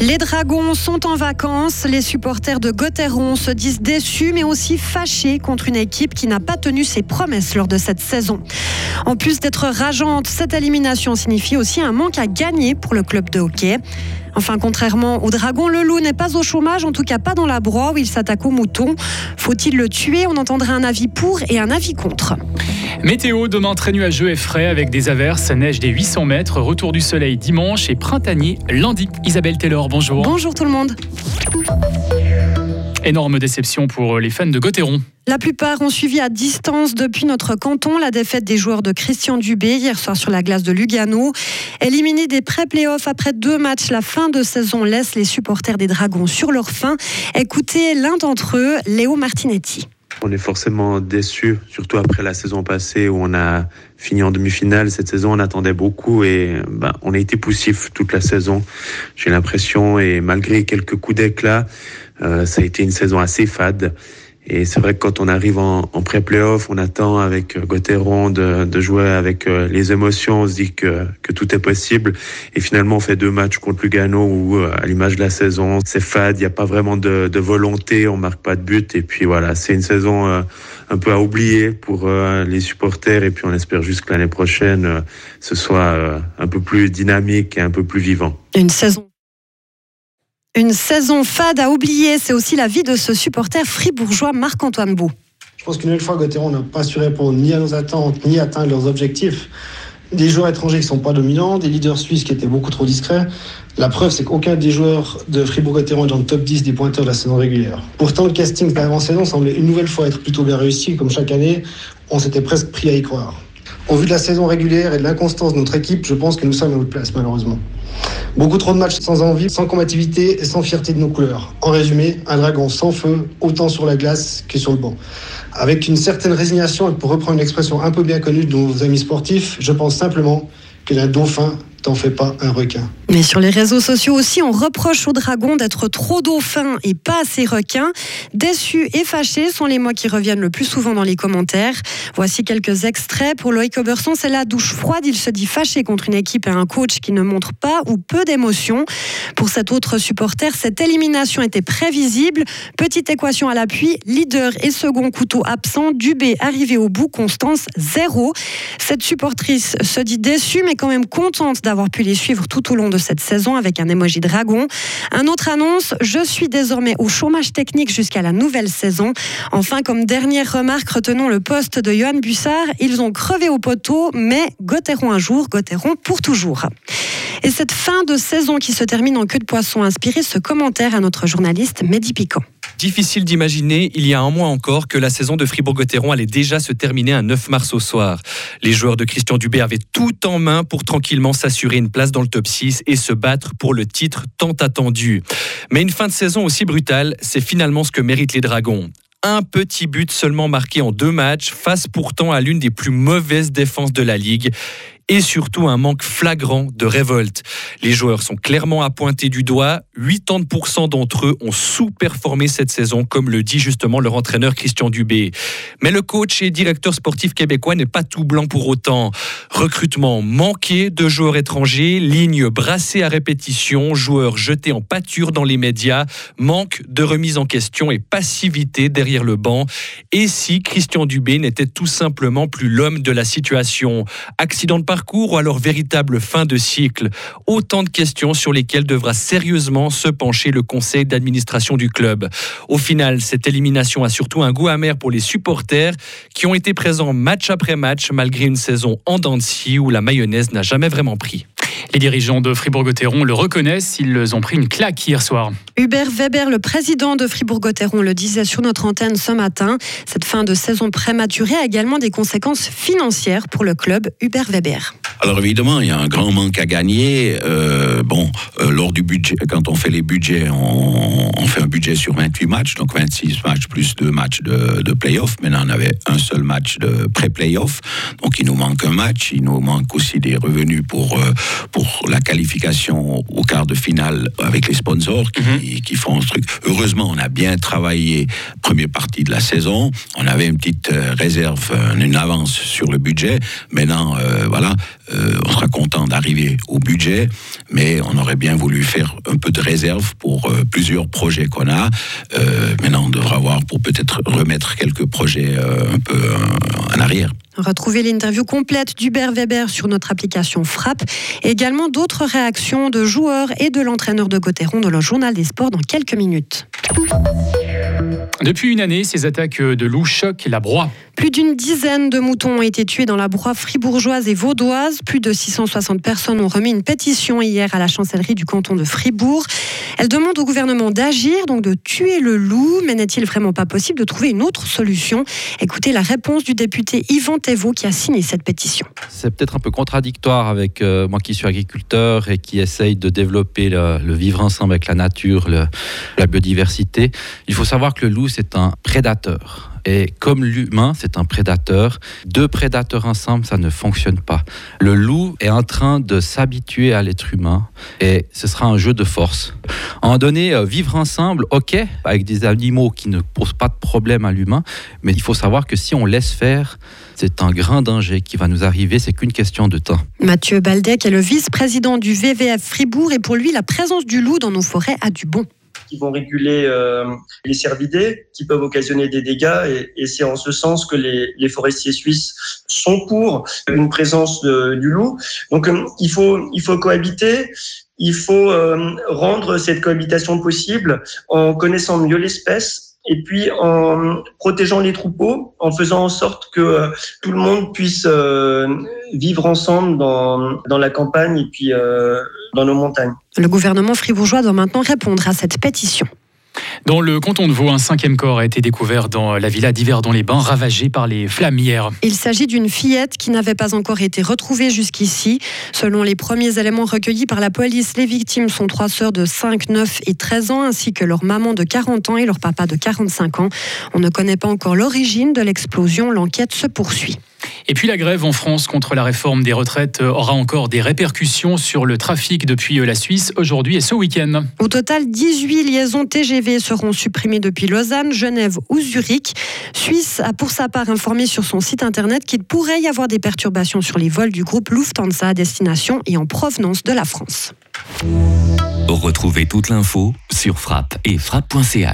Les Dragons sont en vacances. Les supporters de Gauthieron se disent déçus mais aussi fâchés contre une équipe qui n'a pas tenu ses promesses lors de cette saison. En plus d'être rageante, cette élimination signifie aussi un manque à gagner pour le club de hockey. Enfin, contrairement au dragon, le loup n'est pas au chômage, en tout cas pas dans la broie où il s'attaque aux moutons. Faut-il le tuer? On entendrait un avis pour et un avis contre. Météo, demain très nuageux et frais avec des averses, neige des 800 mètres, retour du soleil dimanche et printanier lundi. Isabelle Taylor, bonjour. Bonjour tout le monde. Énorme déception pour les fans de Gauthieron. La plupart ont suivi à distance depuis notre canton la défaite des joueurs de Christian Dubé hier soir sur la glace de Lugano. Éliminés des pré-playoffs après deux matchs, la fin de saison laisse les supporters des Dragons sur leur faim. Écoutez l'un d'entre eux, Léo Martinetti. On est forcément déçu, surtout après la saison passée où on a fini en demi-finale. Cette saison, on attendait beaucoup et ben, on a été poussif toute la saison. J'ai l'impression et malgré quelques coups d'éclat, euh, ça a été une saison assez fade. Et c'est vrai que quand on arrive en, en pré-playoff, on attend avec Gauthieron de, de, jouer avec euh, les émotions, on se dit que, que, tout est possible. Et finalement, on fait deux matchs contre Lugano où, euh, à l'image de la saison, c'est fade, il n'y a pas vraiment de, de, volonté, on marque pas de but. Et puis voilà, c'est une saison un peu à oublier pour les supporters. Et puis on espère juste que l'année prochaine, ce soit un peu plus dynamique et un peu plus vivant. Une saison une saison fade à oublier, c'est aussi la vie de ce supporter fribourgeois Marc-Antoine Beau. Je pense qu'une nouvelle fois, Gauthieron n'a pas su répondre ni à nos attentes, ni atteindre leurs objectifs. Des joueurs étrangers qui sont pas dominants, des leaders suisses qui étaient beaucoup trop discrets. La preuve, c'est qu'aucun des joueurs de Fribourg-Gotteron est dans le top 10 des pointeurs de la saison régulière. Pourtant, le casting d'avant-saison semblait une nouvelle fois être plutôt bien réussi. Comme chaque année, on s'était presque pris à y croire. Au vu de la saison régulière et de l'inconstance de notre équipe, je pense que nous sommes à notre place, malheureusement. Beaucoup trop de matchs sans envie, sans combativité et sans fierté de nos couleurs. En résumé, un dragon sans feu, autant sur la glace que sur le banc. Avec une certaine résignation, et pour reprendre une expression un peu bien connue de nos amis sportifs, je pense simplement que un dauphin t'en fais pas un requin. Mais sur les réseaux sociaux aussi, on reproche aux dragons d'être trop dauphins et pas assez requins. Déçus et fâchés sont les mots qui reviennent le plus souvent dans les commentaires. Voici quelques extraits. Pour Loïc Oberson, c'est la douche froide. Il se dit fâché contre une équipe et un coach qui ne montre pas ou peu d'émotion. Pour cet autre supporter, cette élimination était prévisible. Petite équation à l'appui, leader et second couteau absent. Dubé arrivé au bout, Constance zéro. Cette supportrice se dit déçue mais quand même contente d'avoir pu les suivre tout au long de cette saison avec un emoji dragon. Un autre annonce, je suis désormais au chômage technique jusqu'à la nouvelle saison. Enfin, comme dernière remarque, retenons le poste de Johan Bussard. Ils ont crevé au poteau, mais Gauthieron un jour, Gauthieron pour toujours. Et cette fin de saison qui se termine en queue de poisson a inspiré ce commentaire à notre journaliste Mehdi Piquant. Difficile d'imaginer, il y a un mois encore, que la saison de Fribourg-Gotteron allait déjà se terminer un 9 mars au soir. Les joueurs de Christian Dubé avaient tout en main pour tranquillement s'assurer une place dans le top 6 et se battre pour le titre tant attendu. Mais une fin de saison aussi brutale, c'est finalement ce que méritent les Dragons un petit but seulement marqué en deux matchs, face pourtant à l'une des plus mauvaises défenses de la Ligue et surtout un manque flagrant de révolte. Les joueurs sont clairement à pointer du doigt. 80% d'entre eux ont sous-performé cette saison, comme le dit justement leur entraîneur Christian Dubé. Mais le coach et directeur sportif québécois n'est pas tout blanc pour autant. Recrutement manqué de joueurs étrangers, ligne brassée à répétition, joueurs jetés en pâture dans les médias, manque de remise en question et passivité derrière le banc. Et si Christian Dubé n'était tout simplement plus l'homme de la situation? Accident de parcours ou alors véritable fin de cycle Autant de questions sur lesquelles devra sérieusement se pencher le conseil d'administration du club. Au final, cette élimination a surtout un goût amer pour les supporters qui ont été présents match après match malgré une saison en dents de scie où la mayonnaise n'a jamais vraiment pris. Les dirigeants de Fribourg-Gotteron le reconnaissent, ils ont pris une claque hier soir. Hubert Weber, le président de Fribourg-Gotteron, le disait sur notre antenne ce matin. Cette fin de saison prématurée a également des conséquences financières pour le club. Hubert Weber. Alors évidemment, il y a un grand manque à gagner. Euh, bon, euh, lors du budget, quand on fait les budgets, on, on, fait un budget sur 28 matchs, donc 26 matchs plus deux matchs de, de play-off. Maintenant, on avait un seul match de pré-play-off, donc il nous manque un match. Il nous manque aussi des revenus pour euh, pour la qualification au quart de finale avec les sponsors qui, Mhm. qui font ce truc. Heureusement, on a bien travaillé première partie de la saison. On avait une petite euh, réserve, euh, une avance sur le budget. Maintenant, euh, voilà, euh, on sera content d'arriver au budget, mais on aurait bien voulu faire un peu de réserve pour euh, plusieurs projets qu'on a. Euh, maintenant, on devra voir pour peut-être remettre quelques projets un peu en arrière. Retrouvez l'interview complète d'Hubert Weber sur notre application Frappe. Et également d'autres réactions de joueurs et de l'entraîneur de Gauthieron dans le journal des sports dans quelques minutes. Depuis une année, ces attaques de loups choquent la broie. Plus d'une dizaine de moutons ont été tués dans la broie fribourgeoise et vaudoise. Plus de 660 personnes ont remis une pétition hier à la chancellerie du canton de Fribourg. Elle demande au gouvernement d'agir, donc de tuer le loup. Mais n'est-il vraiment pas possible de trouver une autre solution? Écoutez la réponse du député Yvan Thévaux qui a signé cette pétition. C'est peut-être un peu contradictoire avec euh, moi qui suis agriculteur et qui essaye de développer le, le vivre ensemble avec la nature, le- la biodiversité. Il faut savoir que le loup, c'est un prédateur. Et comme l'humain, c'est un prédateur, deux prédateurs ensemble, ça ne fonctionne pas. Le loup est en train de s'habituer à l'être humain et ce sera un jeu de force. Moment donné, euh, vivre ensemble, ok, avec des animaux qui ne posent pas de problème à l'humain, mais il faut savoir que si on laisse faire, c'est un grand danger qui va nous arriver, c'est qu'une question de temps. Mathieu Baldec est le vice-président du VVF Fribourg et pour lui, la présence du loup dans nos forêts a du bon. Qui vont réguler euh, les cervidés, qui peuvent occasionner des dégâts. Et, et c'est en ce sens que les, les forestiers suisses sont pour une présence de- du loup. Donc euh, il faut, il faut cohabiter. Il faut euh, rendre cette cohabitation possible en connaissant mieux l'espèce et puis en protégeant les troupeaux, en faisant en sorte que euh, tout le monde puisse euh, vivre ensemble dans, la campagne et puis euh, dans nos montagnes. Le gouvernement fribourgeois doit maintenant répondre à cette pétition. Dans le canton de Vaud, un cinquième corps a été découvert dans la villa d'Yverdon-les-Bains, ravagée par les flammes hier. Il s'agit d'une fillette qui n'avait pas encore été retrouvée jusqu'ici. Selon les premiers éléments recueillis par la police, les victimes sont trois sœurs de 5, 9 et 13 ans, ainsi que leur maman de 40 ans et leur papa de 45 ans. On ne connaît pas encore l'origine de l'explosion. L'enquête se poursuit. Et puis la grève en France contre la réforme des retraites aura encore des répercussions sur le trafic depuis la Suisse aujourd'hui et ce week-end. Au total, 18 liaisons TGV seront supprimées depuis Lausanne, Genève ou Zurich. Suisse a pour sa part informé sur son site internet qu'il pourrait y avoir des perturbations sur les vols du groupe Lufthansa à destination et en provenance de la France. Retrouvez toute l'info sur frappe et frappe.ch.